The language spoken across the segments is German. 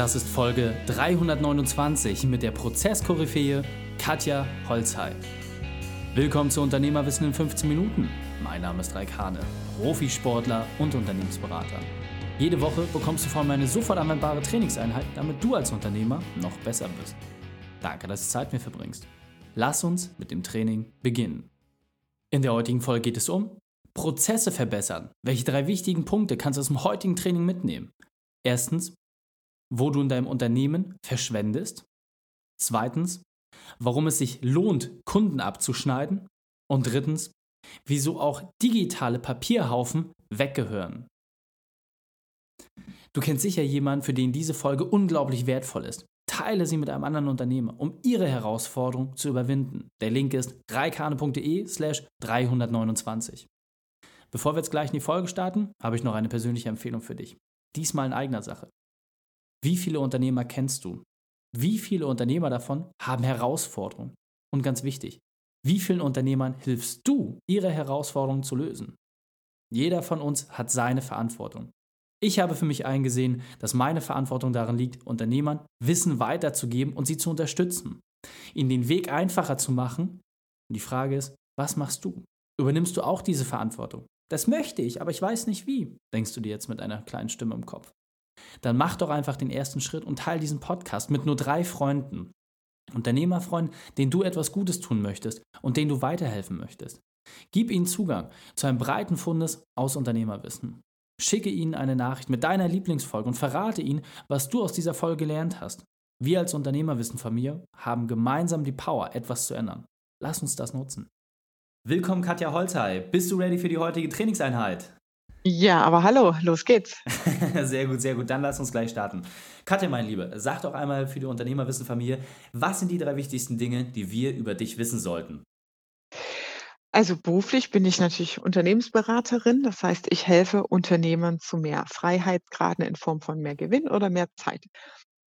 Das ist Folge 329 mit der Prozesskoryphäe Katja Holzhey. Willkommen zu Unternehmerwissen in 15 Minuten. Mein Name ist Raik Hane, Profisportler und Unternehmensberater. Jede Woche bekommst du von mir eine sofort anwendbare Trainingseinheit, damit du als Unternehmer noch besser bist. Danke, dass du Zeit mir verbringst. Lass uns mit dem Training beginnen. In der heutigen Folge geht es um Prozesse verbessern. Welche drei wichtigen Punkte kannst du aus dem heutigen Training mitnehmen? Erstens, wo du in deinem Unternehmen verschwendest. Zweitens, warum es sich lohnt, Kunden abzuschneiden. Und drittens, wieso auch digitale Papierhaufen weggehören. Du kennst sicher jemanden, für den diese Folge unglaublich wertvoll ist. Teile sie mit einem anderen Unternehmer, um ihre Herausforderung zu überwinden. Der Link ist reikane.de slash 329. Bevor wir jetzt gleich in die Folge starten, habe ich noch eine persönliche Empfehlung für dich. Diesmal in eigener Sache. Wie viele Unternehmer kennst du? Wie viele Unternehmer davon haben Herausforderungen? Und ganz wichtig, wie vielen Unternehmern hilfst du, ihre Herausforderungen zu lösen? Jeder von uns hat seine Verantwortung. Ich habe für mich eingesehen, dass meine Verantwortung darin liegt, Unternehmern Wissen weiterzugeben und sie zu unterstützen, ihnen den Weg einfacher zu machen. Und die Frage ist, was machst du? Übernimmst du auch diese Verantwortung? Das möchte ich, aber ich weiß nicht wie, denkst du dir jetzt mit einer kleinen Stimme im Kopf. Dann mach doch einfach den ersten Schritt und teile diesen Podcast mit nur drei Freunden. Unternehmerfreunden, denen du etwas Gutes tun möchtest und denen du weiterhelfen möchtest. Gib ihnen Zugang zu einem breiten Fundes aus Unternehmerwissen. Schicke ihnen eine Nachricht mit deiner Lieblingsfolge und verrate ihnen, was du aus dieser Folge gelernt hast. Wir als Unternehmerwissen von mir haben gemeinsam die Power, etwas zu ändern. Lass uns das nutzen. Willkommen, Katja Holzhey. Bist du ready für die heutige Trainingseinheit? Ja, aber hallo, los geht's. sehr gut, sehr gut. Dann lass uns gleich starten. Katja, mein Liebe, sag doch einmal für die Unternehmerwissen-Familie, was sind die drei wichtigsten Dinge, die wir über dich wissen sollten? Also beruflich bin ich natürlich Unternehmensberaterin. Das heißt, ich helfe Unternehmern zu mehr Freiheit, gerade in Form von mehr Gewinn oder mehr Zeit.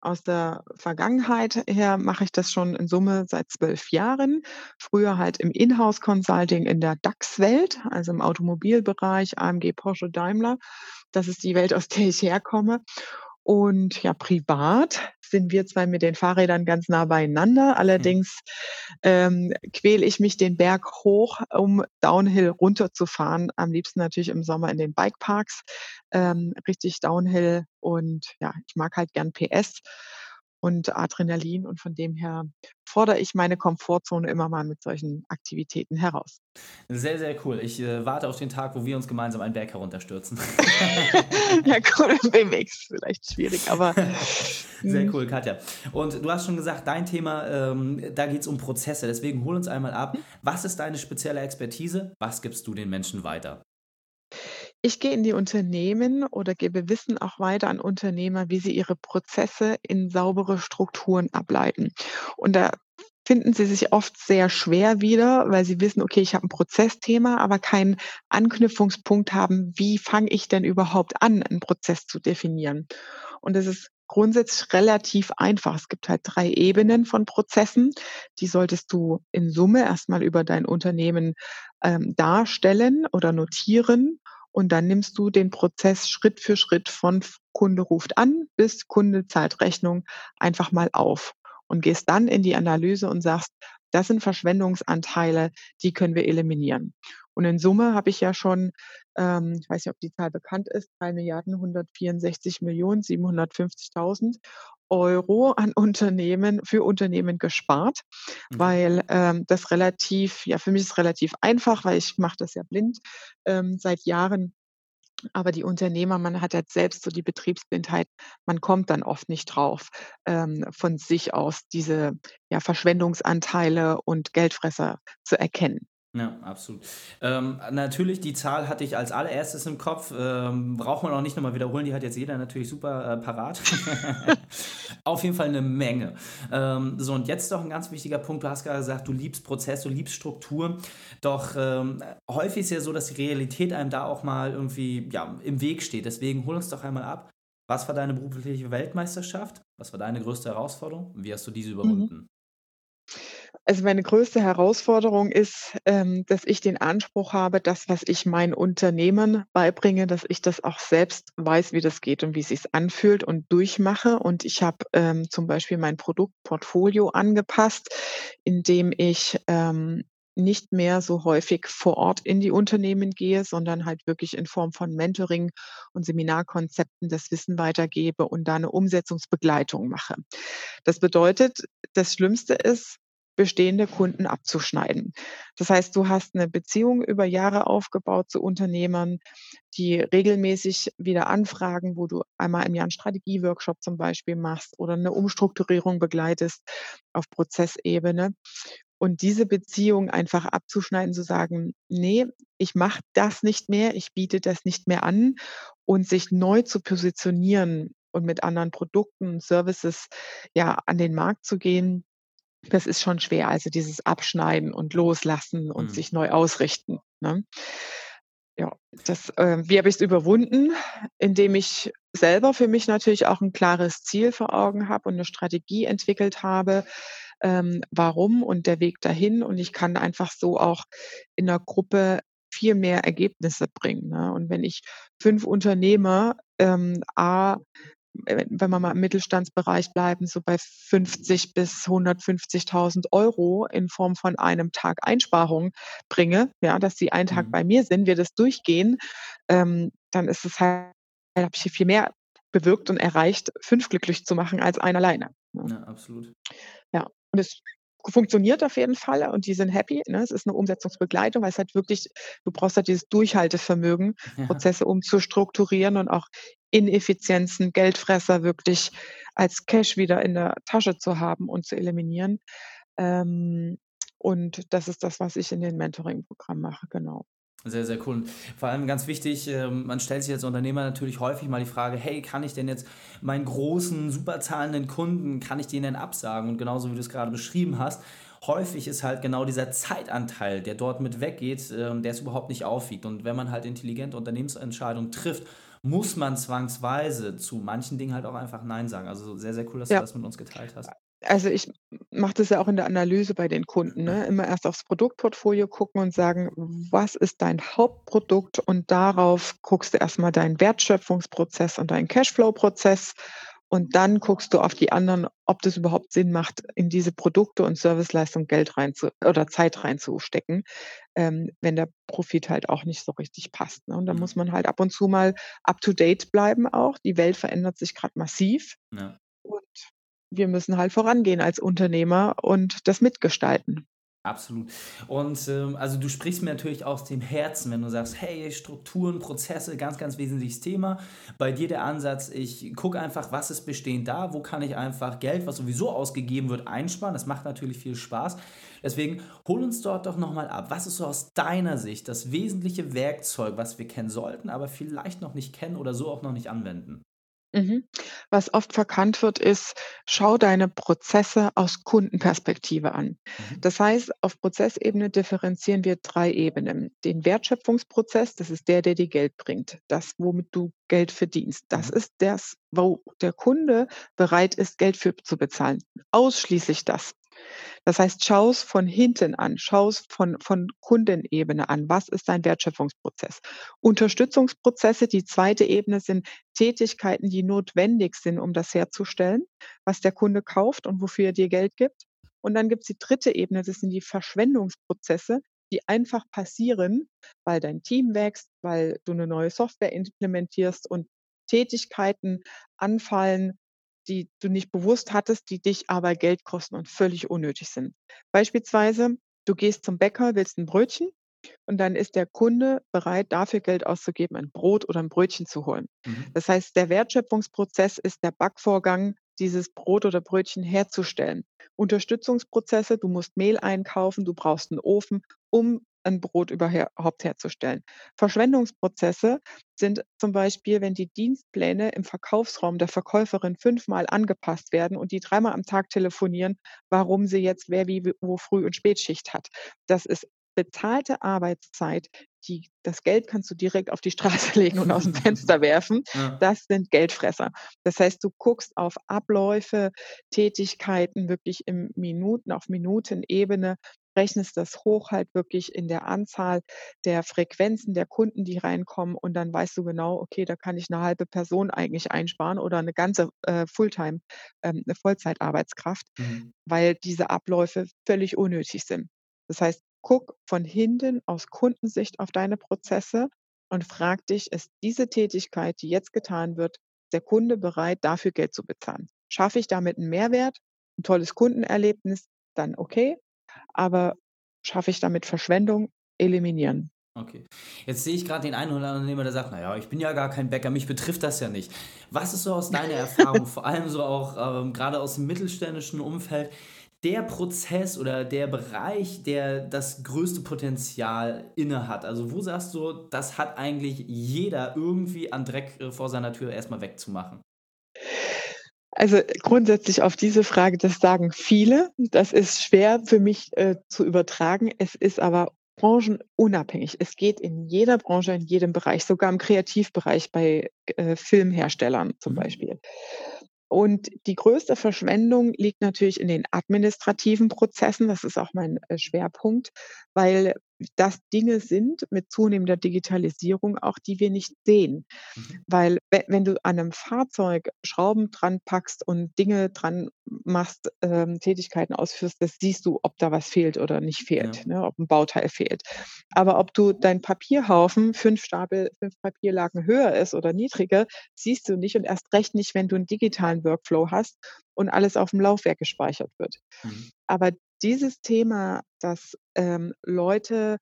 Aus der Vergangenheit her mache ich das schon in Summe seit zwölf Jahren. Früher halt im Inhouse-Consulting in der DAX-Welt, also im Automobilbereich, AMG, Porsche, Daimler. Das ist die Welt, aus der ich herkomme. Und ja, privat sind wir zwei mit den Fahrrädern ganz nah beieinander. Allerdings ähm, quäle ich mich den Berg hoch, um Downhill runterzufahren. Am liebsten natürlich im Sommer in den Bikeparks. Ähm, richtig Downhill und ja, ich mag halt gern PS und Adrenalin und von dem her fordere ich meine Komfortzone immer mal mit solchen Aktivitäten heraus. Sehr, sehr cool. Ich äh, warte auf den Tag, wo wir uns gemeinsam einen Berg herunterstürzen. ja, cool, im BMX vielleicht schwierig, aber. sehr hm. cool, Katja. Und du hast schon gesagt, dein Thema, ähm, da geht es um Prozesse. Deswegen hol uns einmal ab. Was ist deine spezielle Expertise? Was gibst du den Menschen weiter? Ich gehe in die Unternehmen oder gebe Wissen auch weiter an Unternehmer, wie sie ihre Prozesse in saubere Strukturen ableiten. Und da finden sie sich oft sehr schwer wieder, weil sie wissen, okay, ich habe ein Prozessthema, aber keinen Anknüpfungspunkt haben, wie fange ich denn überhaupt an, einen Prozess zu definieren. Und das ist grundsätzlich relativ einfach. Es gibt halt drei Ebenen von Prozessen. Die solltest du in Summe erstmal über dein Unternehmen ähm, darstellen oder notieren und dann nimmst du den Prozess Schritt für Schritt von Kunde ruft an bis Kunde zahlt Rechnung einfach mal auf und gehst dann in die Analyse und sagst, das sind Verschwendungsanteile, die können wir eliminieren. Und in Summe habe ich ja schon, ähm, ich weiß nicht, ob die Zahl bekannt ist, 3 Milliarden 164 Millionen 750.000 Euro an Unternehmen für Unternehmen gespart, mhm. weil ähm, das relativ, ja, für mich ist relativ einfach, weil ich mache das ja blind ähm, seit Jahren. Aber die Unternehmer, man hat jetzt selbst so die Betriebsblindheit, man kommt dann oft nicht drauf, ähm, von sich aus diese ja, Verschwendungsanteile und Geldfresser zu erkennen. Ja, absolut. Ähm, natürlich, die Zahl hatte ich als allererstes im Kopf. Ähm, braucht man auch nicht nochmal wiederholen, die hat jetzt jeder natürlich super äh, parat. Auf jeden Fall eine Menge. Ähm, so, und jetzt doch ein ganz wichtiger Punkt. Du hast gerade gesagt, du liebst Prozess, du liebst Struktur. Doch ähm, häufig ist ja so, dass die Realität einem da auch mal irgendwie ja, im Weg steht. Deswegen hol uns doch einmal ab. Was war deine berufliche Weltmeisterschaft? Was war deine größte Herausforderung? Wie hast du diese überwunden? Mhm. Also, meine größte Herausforderung ist, ähm, dass ich den Anspruch habe, das, was ich meinen Unternehmern beibringe, dass ich das auch selbst weiß, wie das geht und wie sich's anfühlt und durchmache. Und ich habe, ähm, zum Beispiel mein Produktportfolio angepasst, indem ich, ähm, nicht mehr so häufig vor Ort in die Unternehmen gehe, sondern halt wirklich in Form von Mentoring und Seminarkonzepten das Wissen weitergebe und da 'ne Umsetzungsbegleitung mache. Das bedeutet, das Schlimmste ist, bestehende Kunden abzuschneiden. Das heißt, du hast 'ne Beziehung über Jahre aufgebaut zu Unternehmern, die regelmäßig wieder anfragen, wo du einmal im Jahr 'n Strategieworkshop zum Beispiel machst oder 'ne Umstrukturierung begleitest auf Prozessebene. Und diese Beziehung einfach abzuschneiden, zu sagen: „Ne, ich mache das nicht mehr, ich biete das nicht mehr an“ und sich neu zu positionieren und mit anderen Produkten, Services, ja, an den Markt zu gehen, das ist schon schwer. Also, dieses Abschneiden und Loslassen und Mhm. sich neu ausrichten, ne? Ja, das, äh wie habe ich's überwunden? Indem ich selber für mich natürlich auch 'n klares Ziel vor Augen habe und 'ne Strategie entwickelt habe, ähm, warum und der Weg dahin. Und ich kann einfach so auch in 'ner Gruppe viel mehr Ergebnisse bringen, ne? Und wenn ich 5 Unternehmer, ähm, A wenn wir mal im Mittelstandsbereich bleiben, so bei 50 bis 150.000 € in Form von einem Tag Einsparung bringe, ja, dass sie einen Tag Mhm. bei mir sind, wir das durchgehen, ähm, dann ist es halt habe ich hier viel mehr bewirkt und erreicht, 5 glücklich zu machen als einen alleine, ne? Ja, absolut. Ja, und es funktioniert auf jeden Fall und die sind happy, ne? Es ist 'ne Umsetzungsbegleitung, weil's halt wirklich du brauchst halt dieses Durchhaltevermögen, Ja. Prozesse umzustrukturieren und auch Ineffizienzen, Geldfresser wirklich als Cash wieder in der Tasche zu haben und zu eliminieren. Ähm, und das ist das, was ich in den Mentoring-Programmen mache, genau. Sehr, sehr cool. Und vor allem ganz wichtig, ähm, man stellt sich als Unternehmer natürlich häufig mal die Frage: „Hey, kann ich denn jetzt meinen großen, super zahlenden Kunden kann ich den denn absagen?“ Und genauso wie du's grade beschrieben hast, häufig ist halt genau dieser Zeitanteil, der dort mit weggeht, ähm, der es überhaupt nicht aufwiegt. Und wenn man halt intelligente Unternehmensentscheidungen trifft, muss man zwangsweise zu manchen Dingen halt auch einfach nein sagen. Also, sehr, sehr cool, dass du Ja. das mit uns geteilt hast. Also, ich mache das ja auch in der Analyse bei den Kunden, ne? Immer erst aufs Produktportfolio gucken und sagen: „Was ist dein Hauptprodukt?“ Und darauf guckst du erst mal deinen Wertschöpfungsprozess und deinen Cashflow-Prozess. Und dann guckst du auf die anderen, ob das überhaupt Sinn macht, in diese Produkte und Serviceleistung Geld reinzu oder Zeit reinzustecken, ähm, wenn der Profit halt auch nicht so richtig passt, ne? Und dann Ja. muss man halt ab und zu mal up to date bleiben auch. Die Welt verändert sich grad massiv Ja. Wir müssen halt vorangehen als Unternehmer und das mitgestalten. Absolut. Und, ähm, also, du sprichst mir natürlich aus dem Herzen, wenn du sagst: „Hey, Strukturen, Prozesse, ganz, ganz wesentliches Thema.“ Bei dir der Ansatz: „Ich gucke einfach, was ist bestehend da? Wo kann ich einfach Geld, was sowieso ausgegeben wird, einsparen?“ Das macht natürlich viel Spaß. Deswegen hol uns dort doch noch mal ab. Was ist so aus deiner Sicht das wesentliche Werkzeug, was wir kennen sollten, aber vielleicht noch nicht kennen oder so auch noch nicht anwenden? Mhm. Was oft verkannt wird, ist: Schau deine Prozesse aus Kundenperspektive an. Mhm. Das heißt, auf Prozessebene differenzieren wir 3 Ebenen. Den Wertschöpfungsprozess, das ist der, der dir Geld bringt, das, womit du Geld verdienst. Das Mhm. ist das, wo der Kunde bereit ist, Geld für zu bezahlen. Ausschließlich das. Das heißt, schau's von hinten an, schau's von von Kundenebene an. Was ist dein Wertschöpfungsprozess? Unterstützungsprozesse, die 2. Ebene sind Tätigkeiten, die notwendig sind, um das herzustellen, was der Kunde kauft und wofür er dir Geld gibt. Und dann gibt's die 3. Ebene, das sind die Verschwendungsprozesse, die einfach passieren, weil dein Team wächst, weil du 'ne neue Software implementierst und Tätigkeiten anfallen, die du nicht bewusst hattest, die dich aber Geld kosten und völlig unnötig sind. Beispielsweise, du gehst zum Bäcker, willst 'n Brötchen und dann ist der Kunde bereit, dafür Geld auszugeben, ein Brot oder 'n Brötchen zu holen. Mhm. Das heißt, der Wertschöpfungsprozess ist der Backvorgang, dieses Brot oder Brötchen herzustellen. Unterstützungsprozesse, du musst Mehl einkaufen, du brauchst 'n Ofen, um ein Brot überher haupt herzustellen. Verschwendungsprozesse sind zum Beispiel, wenn die Dienstpläne im Verkaufsraum der Verkäuferin fünfmal angepasst werden und die dreimal am Tag telefonieren, warum sie jetzt wer wie wo Früh und Spätschicht hat. Das ist bezahlte Arbeitszeit, die, das Geld kannst du direkt auf die Straße legen und aus dem Fenster werfen. Ja. Das sind Geldfresser. Das heißt, du guckst auf Abläufe, Tätigkeiten wirklich im Minuten, auf Minutenebene, rechnest das hoch halt wirklich in der Anzahl der Frequenzen der Kunden, die reinkommen und dann weißt du genau, okay, da kann ich eine halbe Person eigentlich einsparen oder eine ganze äh, Fulltime, ähm, 'ne Vollzeitarbeitskraft, Mhm. weil diese Abläufe völlig unnötig sind. Das heißt, guck von hinten aus Kundensicht auf deine Prozesse und frag dich, ist diese Tätigkeit, die jetzt getan wird, der Kunde bereit, dafür Geld zu bezahlen? Schaffe ich damit einen Mehrwert, ein tolles Kundenerlebnis, dann okay. Aber schaffe ich damit Verschwendung? Eliminieren. Okay. Jetzt sehe ich gerade den einen oder anderen Unternehmer, der sagt, naja, ich bin ja gar kein Bäcker, mich betrifft das ja nicht. Was ist so aus deiner Erfahrung, vor allem so auch ähm, gerade aus dem mittelständischen Umfeld, der Prozess oder der Bereich, der das größte Potenzial inne hat? Also wo sagst du, das hat eigentlich jeder irgendwie an Dreck äh, vor seiner Tür erstmal wegzumachen? Also grundsätzlich auf diese Frage, das sagen viele. Das ist schwer für mich äh, zu übertragen. Es ist aber branchenunabhängig. Es geht in jeder Branche, in jedem Bereich, sogar im Kreativbereich bei äh, Filmherstellern zum Mhm. Beispiel. Und die größte Verschwendung liegt natürlich in den administrativen Prozessen. Das ist auch mein äh, Schwerpunkt, weil das Dinge sind mit zunehmender Digitalisierung auch, die wir nicht sehen. Mhm. Weil we wenn du an einem Fahrzeug Schrauben dran packst und Dinge dran machst, ähm, Tätigkeiten ausführst, das siehst du, ob da was fehlt oder nicht Ja. fehlt, ne, ob ein Bauteil fehlt. Aber ob du dein Papierhaufen 5 Stapel 5 Papierlagen höher ist oder niedriger, siehst du nicht und erst recht nicht, wenn du einen digitalen Workflow hast und alles auf dem Laufwerk gespeichert wird. Mhm. Aber dieses Thema, dass, ähm, Leute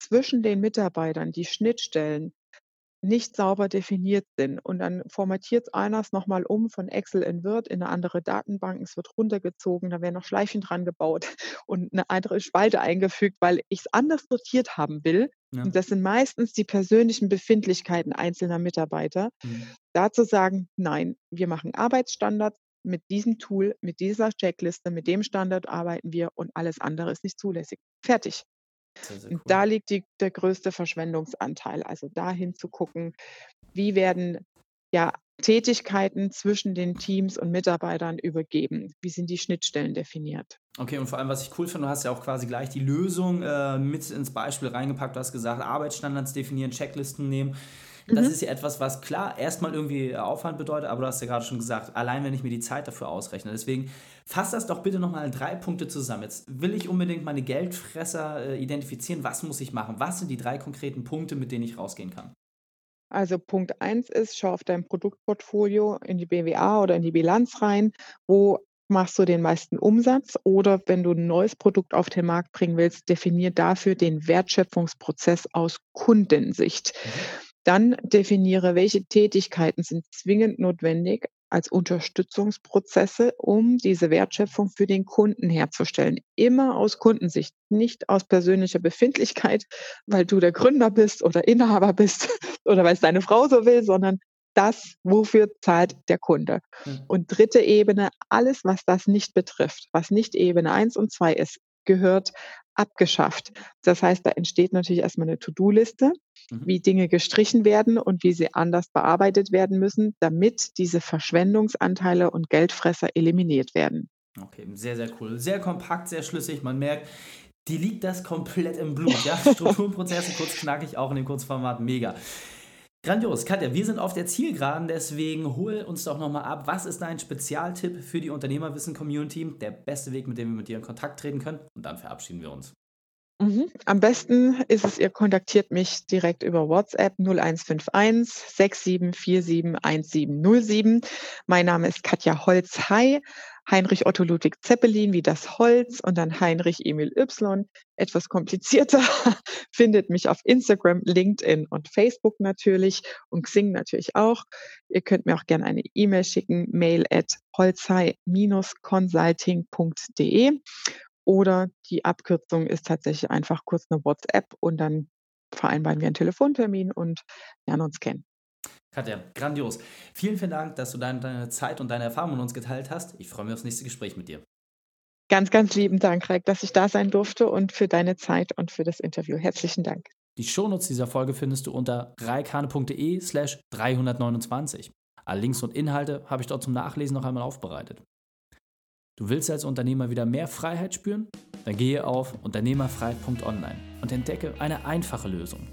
zwischen den Mitarbeitern, die Schnittstellen nicht sauber definiert sind und dann formatiert einer es noch mal um von Excel in Word in eine andere Datenbank. Es wird runtergezogen, da werden noch Schleifchen dran gebaut und eine andere Spalte eingefügt, weil ich es anders sortiert haben will. Ja. Und das sind meistens die persönlichen Befindlichkeiten einzelner Mitarbeiter. Mhm. Da zu sagen: „Nein, wir machen Arbeitsstandards mit diesem Tool, mit dieser Checkliste, mit dem Standard arbeiten wir und alles andere ist nicht zulässig.“ Fertig. Sehr, sehr Und cool. da liegt die der größte Verschwendungsanteil. Also, dahin zu gucken, wie werden, ja, Tätigkeiten zwischen den Teams und Mitarbeitern übergeben? Wie sind die Schnittstellen definiert? Okay, und vor allem, was ich cool finde, du hast ja auch quasi gleich die Lösung äh, mit ins Beispiel reingepackt. Du hast gesagt, Arbeitsstandards definieren, Checklisten nehmen. Das Mhm. ist ja etwas, was klar erstmal irgendwie Aufwand bedeutet, aber du hast ja gerade schon gesagt, allein wenn ich mir die Zeit dafür ausrechne. Deswegen fass das doch bitte nochmal in drei Punkte zusammen. Jetzt will ich unbedingt meine Geldfresser äh, identifizieren. Was muss ich machen? Was sind die drei konkreten Punkte, mit denen ich rausgehen kann? Also, Punkt eins ist, schau auf dein Produktportfolio in die BWA oder in die Bilanz rein. Wo machst du den meisten Umsatz? Oder wenn du ein neues Produkt auf den Markt bringen willst, definier dafür den Wertschöpfungsprozess aus Kundensicht. Mhm. Dann definiere, welche Tätigkeiten sind zwingend notwendig als Unterstützungsprozesse, um diese Wertschöpfung für den Kunden herzustellen. Immer aus Kundensicht, nicht aus persönlicher Befindlichkeit, weil du der Gründer bist oder Inhaber bist oder weil es deine Frau so will, sondern das, wofür zahlt der Kunde. Mhm. Und dritte Ebene, alles, was das nicht betrifft, was nicht Ebene eins und zwei ist, gehört abgeschafft. Das heißt, da entsteht natürlich erstmal eine To-do-Liste, Mhm. wie Dinge gestrichen werden und wie sie anders bearbeitet werden müssen, damit diese Verschwendungsanteile und Geldfresser eliminiert werden. Okay, sehr, sehr cool. Sehr kompakt, sehr schlüssig. Man merkt, die liegt das komplett im Blut. Ja? Strukturenprozesse, kurz knackig, auch in dem Kurzformat, mega. Grandios. Katja, wir sind auf der Zielgeraden, deswegen hol uns doch nochmal ab. Was ist dein Spezialtipp für die Unternehmerwissen-Community? Der beste Weg, mit dem wir mit dir in Kontakt treten können? Und dann verabschieden wir uns. Mhm. Am besten ist es, ihr kontaktiert mich direkt über WhatsApp 0151 6747 1707. Mein Name ist Katja Holz-Hai, Heinrich Otto Ludwig Zeppelin wie das Holz und dann Heinrich Emil Y. Etwas komplizierter. Findet mich auf Instagram, LinkedIn und Facebook natürlich und Xing natürlich auch. Ihr könnt mir auch gerne eine E-Mail schicken, mail at holzhei-consulting.de oder die Abkürzung ist tatsächlich einfach kurz eine WhatsApp und dann vereinbaren wir einen Telefontermin und lernen uns kennen. Katja, grandios. Vielen, vielen Dank, dass du deine, deine Zeit und deine Erfahrungen mit uns geteilt hast. Ich freue mich aufs nächste Gespräch mit dir. Ganz, ganz lieben Dank, Reik, dass ich da sein durfte und für deine Zeit und für das Interview. Herzlichen Dank. Die Shownotes dieser Folge findest du unter reikane.de slash 329. Alle Links und Inhalte habe ich dort zum Nachlesen noch einmal aufbereitet. Du willst als Unternehmer wieder mehr Freiheit spüren? Dann gehe auf unternehmerfreiheit.online und entdecke eine einfache Lösung.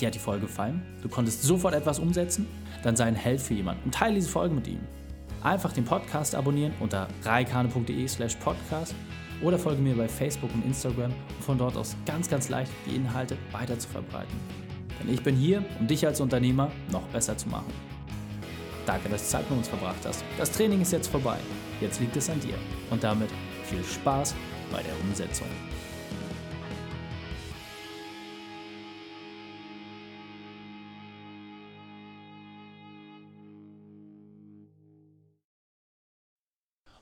Dir hat die Folge gefallen? Du konntest sofort etwas umsetzen? Dann sei ein Held für jemanden und teile diese Folge mit ihm. Einfach den Podcast abonnieren unter reikane.de slash podcast oder folge mir bei Facebook und Instagram, um von dort aus ganz, ganz leicht die Inhalte weiter zu verbreiten. Denn ich bin hier, um dich als Unternehmer noch besser zu machen. Danke, dass du Zeit mit uns verbracht hast. Das Training ist jetzt vorbei. Jetzt liegt es an dir. Und damit viel Spaß bei der Umsetzung.